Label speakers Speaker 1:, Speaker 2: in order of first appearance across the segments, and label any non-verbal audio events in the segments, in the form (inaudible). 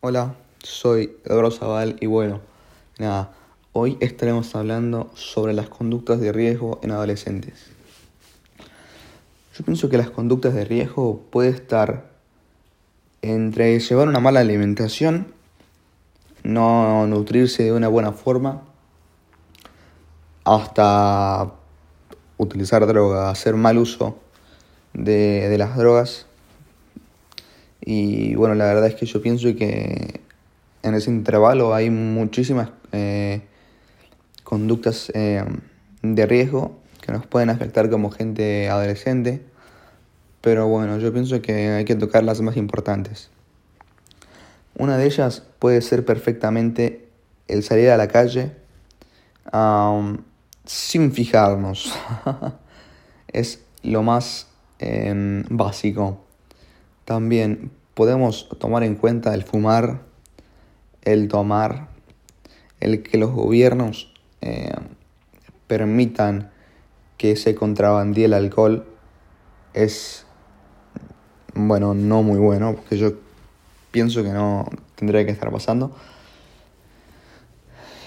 Speaker 1: Hola, soy Eduardo Zaval y bueno, nada, hoy estaremos hablando sobre las conductas de riesgo en adolescentes. Yo pienso que las conductas de riesgo puede estar entre llevar una mala alimentación, no nutrirse de una buena forma, hasta utilizar droga, hacer mal uso de las drogas y bueno, la verdad es que yo pienso que en ese intervalo hay muchísimas eh, conductas eh, de riesgo que nos pueden afectar como gente adolescente. Pero bueno, yo pienso que hay que tocar las más importantes. Una de ellas puede ser perfectamente el salir a la calle sin fijarnos. (laughs) es lo más em, básico. También podemos tomar en cuenta el fumar, el tomar, el que los gobiernos eh, permitan que se contrabandee el alcohol es, bueno, no muy bueno, porque yo pienso que no tendría que estar pasando.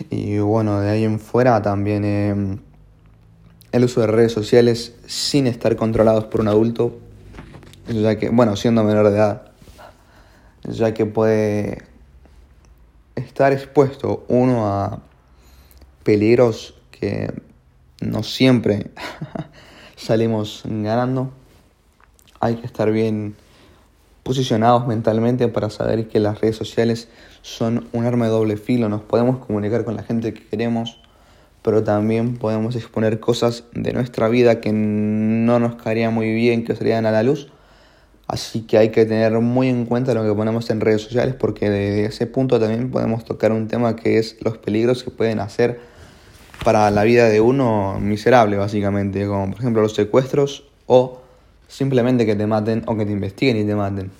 Speaker 1: Y bueno, de ahí en fuera también eh, el uso de redes sociales sin estar controlados por un adulto ya que, bueno, siendo menor de edad, ya que puede estar expuesto uno a peligros que no siempre (laughs) salimos ganando. Hay que estar bien posicionados mentalmente para saber que las redes sociales son un arma de doble filo. Nos podemos comunicar con la gente que queremos, pero también podemos exponer cosas de nuestra vida que no nos caería muy bien que salieran a la luz Así que hay que tener muy en cuenta lo que ponemos en redes sociales porque de ese punto también podemos tocar un tema que es los peligros que pueden hacer para la vida de uno miserable básicamente, como por ejemplo los secuestros o simplemente que te maten o que te investiguen y te maten.